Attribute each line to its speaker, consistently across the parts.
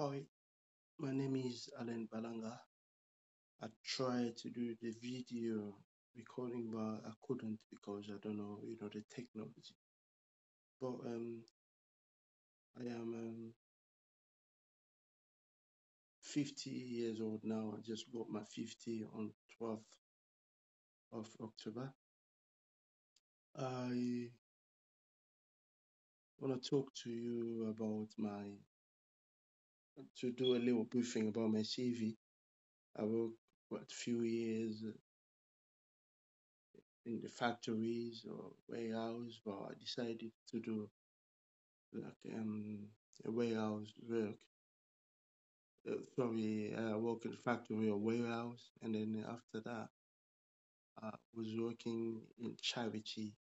Speaker 1: Hi, my name is Alan Balanga. I tried to do the video recording, but I couldn't because I don't know, you know, the technology. But um, I am um, 50 years old now. I just got my 50 on 12th of October. I want to talk to you about my, to do a little briefing about my CV. I worked what few years in the factories or warehouse, but I decided to do like um a warehouse work. Uh, sorry, I worked in factory or warehouse, and then after that, I was working in charity.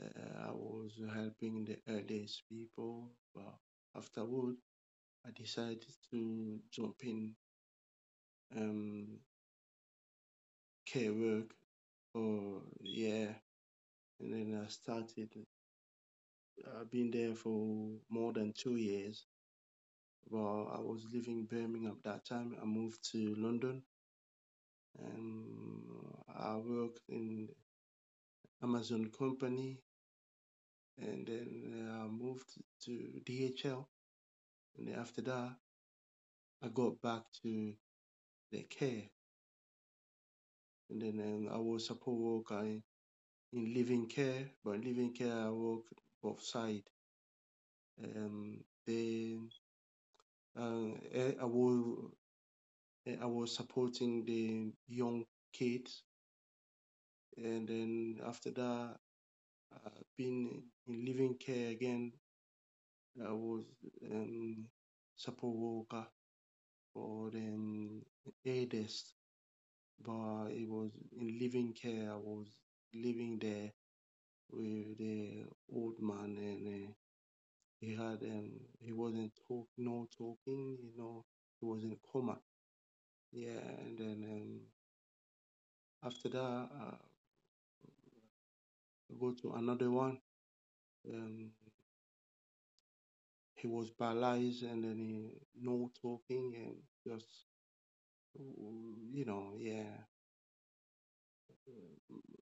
Speaker 1: Uh, I was helping the eldest people, but afterward, I decided to jump in um care work. Or yeah, and then I started. I've been there for more than two years. Well, I was living in Birmingham at that time. I moved to London and I worked in Amazon company and then I moved to DHL. And after that, I got back to the care. And then um, I was support worker in, in living care, but in living care I work both side. Um, then uh, eh, I was eh, I was supporting the young kids, and then after that, I've been in living care again. I was um, support worker for um, eldest, but it was in living care. I was living there with the old man, and uh, he had um, he wasn't talk no talking, you know, he was in coma. Yeah, and then um, after that, uh, I go to another one. Um, he was paralyzed, and then he no talking and just you know, yeah,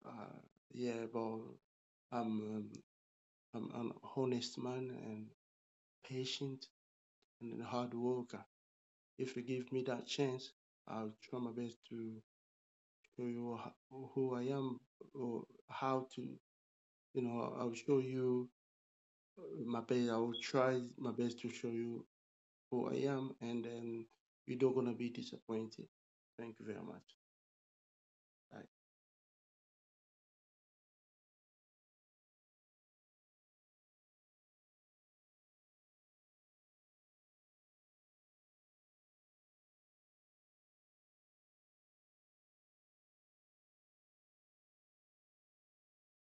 Speaker 1: uh, yeah, but I'm um, I'm an honest man and patient and a hard worker. If you give me that chance, I'll try my best to show you who I am or how to, you know, I'll show you my best. I will try my best to show you who I am, and then you're not gonna be disappointed. Thank you very much.